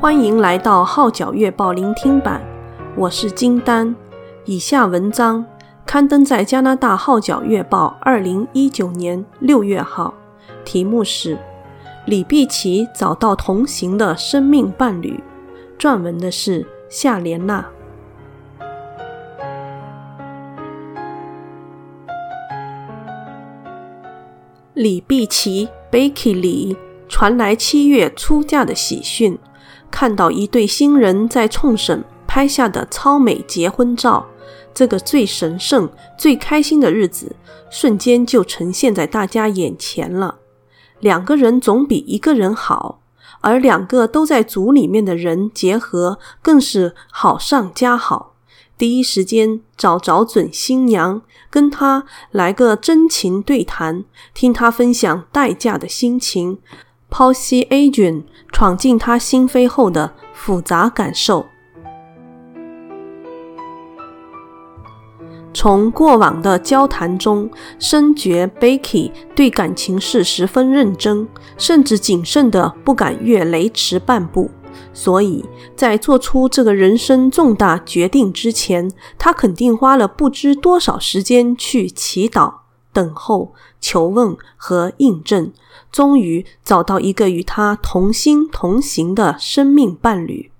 欢迎来到《号角月报》聆听版，我是金丹。以下文章刊登在加拿大《号角月报》二零一九年六月号，题目是《李碧琪找到同行的生命伴侣》，撰文的是夏莲娜。李碧琪 （Becky 李）传来七月出嫁的喜讯。看到一对新人在冲绳拍下的超美结婚照，这个最神圣、最开心的日子，瞬间就呈现在大家眼前了。两个人总比一个人好，而两个都在组里面的人结合，更是好上加好。第一时间找找准新娘，跟她来个真情对谈，听她分享待嫁的心情。剖析 Adrian 闯进他心扉后的复杂感受。从过往的交谈中，深觉 Becky 对感情事十分认真，甚至谨慎的不敢越雷池半步。所以在做出这个人生重大决定之前，他肯定花了不知多少时间去祈祷。等候、求问和印证，终于找到一个与他同心同行的生命伴侣。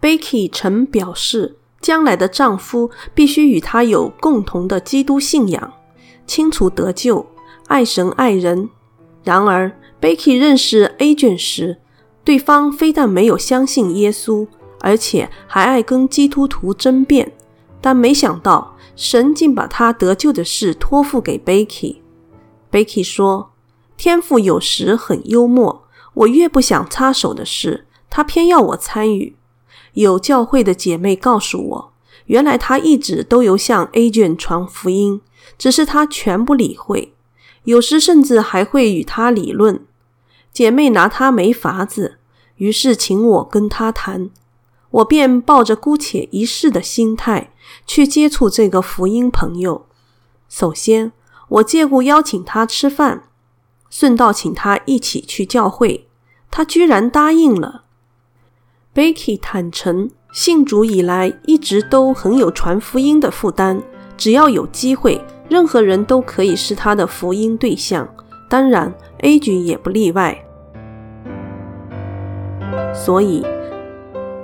Becky 曾表示，将来的丈夫必须与她有共同的基督信仰，清楚得救，爱神爱人。然而，Becky 认识 A 卷时，对方非但没有相信耶稣，而且还爱跟基督徒争辩。但没想到。神竟把他得救的事托付给 Becky。Becky 说：“天父有时很幽默，我越不想插手的事，他偏要我参与。”有教会的姐妹告诉我，原来他一直都有向 Adrian 传福音，只是他全不理会，有时甚至还会与他理论。姐妹拿他没法子，于是请我跟他谈。我便抱着姑且一试的心态去接触这个福音朋友。首先，我借故邀请他吃饭，顺道请他一起去教会。他居然答应了。Becky 坦诚，信主以来一直都很有传福音的负担，只要有机会，任何人都可以是他的福音对象，当然 Adrian 也不例外。所以。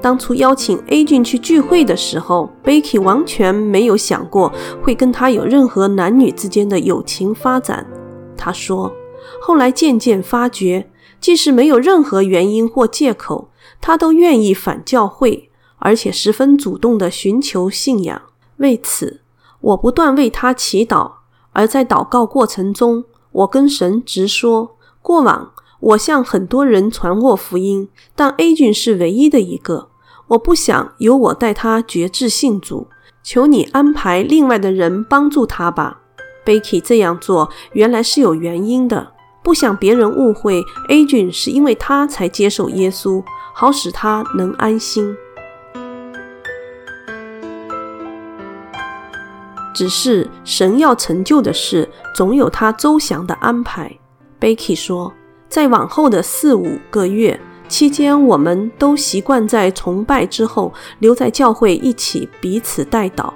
当初邀请 Adrian 去聚会的时候，Becky 完全没有想过会跟他有任何男女之间的友情发展。他说：“后来渐渐发觉，即使没有任何原因或借口，他都愿意返教会，而且十分主动地寻求信仰。为此，我不断为他祈祷。而在祷告过程中，我跟神直说：过往我向很多人传过福音，但 Adrian 是唯一的一个。”我不想由我带他决志信主，求你安排另外的人帮助他吧。Becky 这样做原来是有原因的，不想别人误会 Adrian 是因为他才接受耶稣，好使他能安心。只是神要成就的事，总有他周详的安排。Becky 说，在往后的四五个月。期间，我们都习惯在崇拜之后留在教会一起彼此代祷。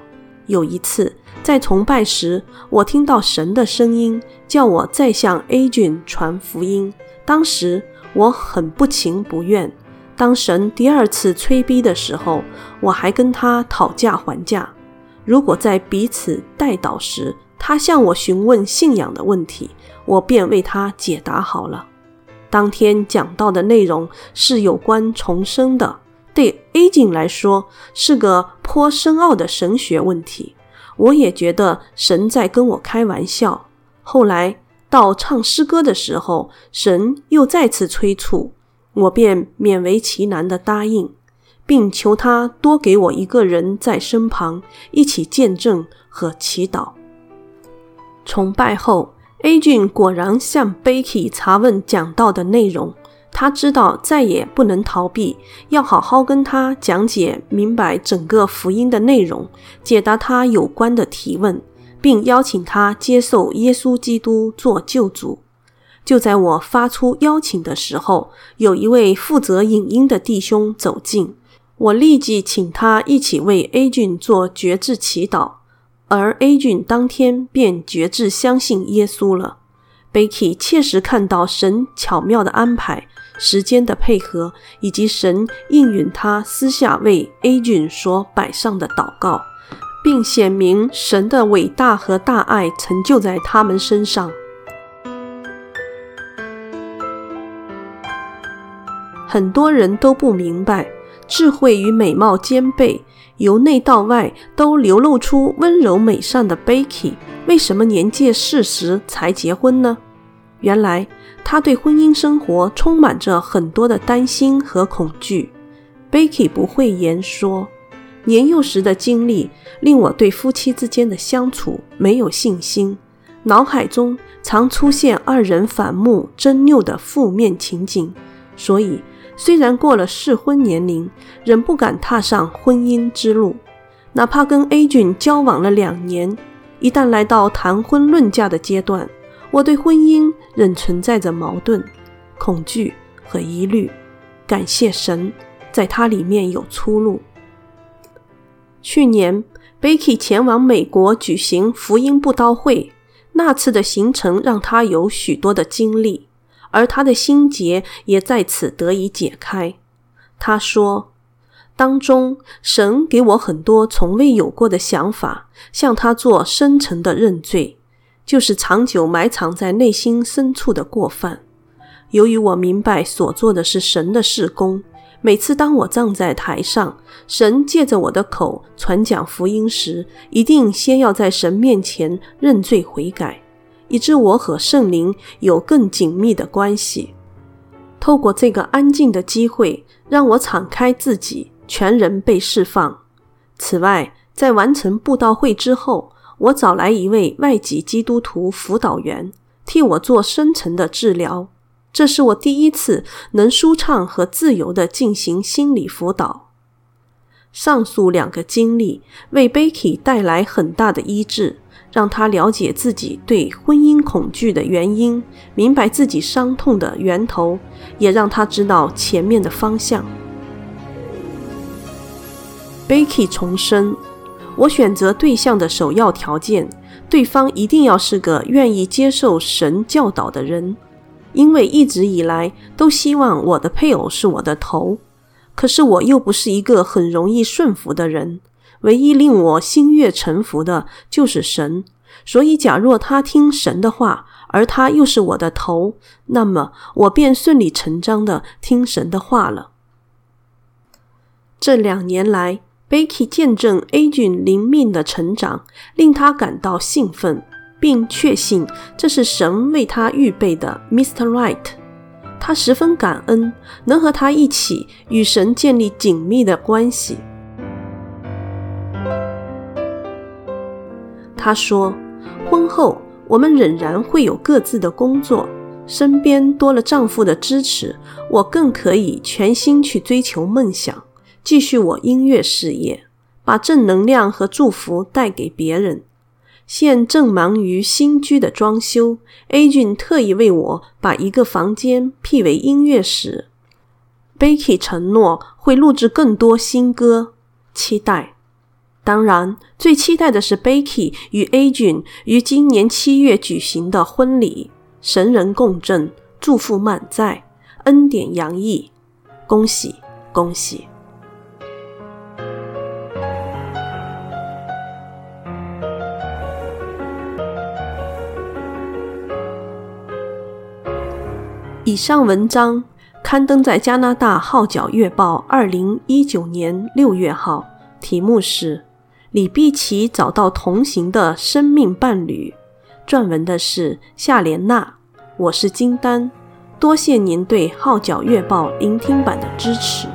有一次，在崇拜时，我听到神的声音，叫我再向 A 君传福音。当时我很不情不愿。当神第二次催逼的时候，我还跟他讨价还价。如果在彼此代祷时，他向我询问信仰的问题，我便为他解答好了。当天讲到的内容是有关重生的，对 Adrian 来说是个颇深奥的神学问题。我也觉得神在跟我开玩笑。后来到唱诗歌的时候，神又再次催促，我便勉为其难地答应，并求他多给我一个人在身旁，一起见证和祈祷。崇拜后。Adrian 果然向 Becky 查问讲道的内容，他知道再也不能逃避，要好好跟他讲解明白整个福音的内容，解答他有关的提问，并邀请他接受耶稣基督做救主。就在我发出邀请的时候，有一位负责影音的弟兄走近，我立即请他一起为 A 君做决志祈祷，而 A 君当天便决志相信耶稣了。Becky 切实看到神巧妙的安排、时间的配合，以及神应允他私下为 A 君所摆上的祷告，并显明神的伟大和大爱成就在他们身上。很多人都不明白，智慧与美貌兼备，由内到外都流露出温柔美善的 Becky，为什么年届四十才结婚呢？原来她对婚姻生活充满着很多的担心和恐惧。Becky 不讳言说，年幼时的经历令我对夫妻之间的相处没有信心，脑海中常出现二人反目争拗的负面情景，所以。虽然过了适婚年龄，仍不敢踏上婚姻之路。哪怕跟 A 君交往了两年，一旦来到谈婚论嫁的阶段，我对婚姻仍存在着矛盾、恐惧和疑虑。感谢神，在它里面有出路。去年，Becky 前往美国举行福音布道会，那次的行程让她有许多的经历。而他的心结也在此得以解开。他说：“当中神给我很多从未有过的想法，向他做深沉的认罪，就是长久埋藏在内心深处的过犯。由于我明白所做的是神的事工，每次当我站在台上，神借着我的口传讲福音时，一定先要在神面前认罪悔改。”以致我和圣灵有更紧密的关系。透过这个安静的机会，让我敞开自己，全人被释放。此外，在完成布道会之后，我找来一位外籍基督徒辅导员，替我做深层的治疗。这是我第一次能舒畅和自由地进行心理辅导。上述两个经历为 Becky 带来很大的医治。让他了解自己对婚姻恐惧的原因，明白自己伤痛的源头，也让他知道前面的方向。Becky 重申：我选择对象的首要条件，对方一定要是个愿意接受神教导的人，因为一直以来都希望我的配偶是我的头，可是我又不是一个很容易顺服的人。唯一令我心悦诚服的就是神，所以假若他听神的话，而他又是我的头，那么我便顺理成章地听神的话了。这两年来，Becky 见证 A 君灵命的成长，令他感到兴奋，并确信这是神为他预备的 Mr. Right。他十分感恩能和他一起与神建立紧密的关系。他说：“婚后我们仍然会有各自的工作，身边多了丈夫的支持，我更可以全心去追求梦想，继续我音乐事业，把正能量和祝福带给别人。现正忙于新居的装修，A 君特意为我把一个房间辟为音乐室。Becky 承诺会录制更多新歌，期待。”当然，最期待的是 Becky 与 A 君于今年七月举行的婚礼，神人共振，祝福满载，恩典洋溢，恭喜恭喜！以上文章刊登在加拿大《号角月报》二零一九年六月号，题目是。李碧琪找到同行的生命伴侣。撰文的是夏莲娜，我是金丹。多谢您对《号角月报》聆听版的支持。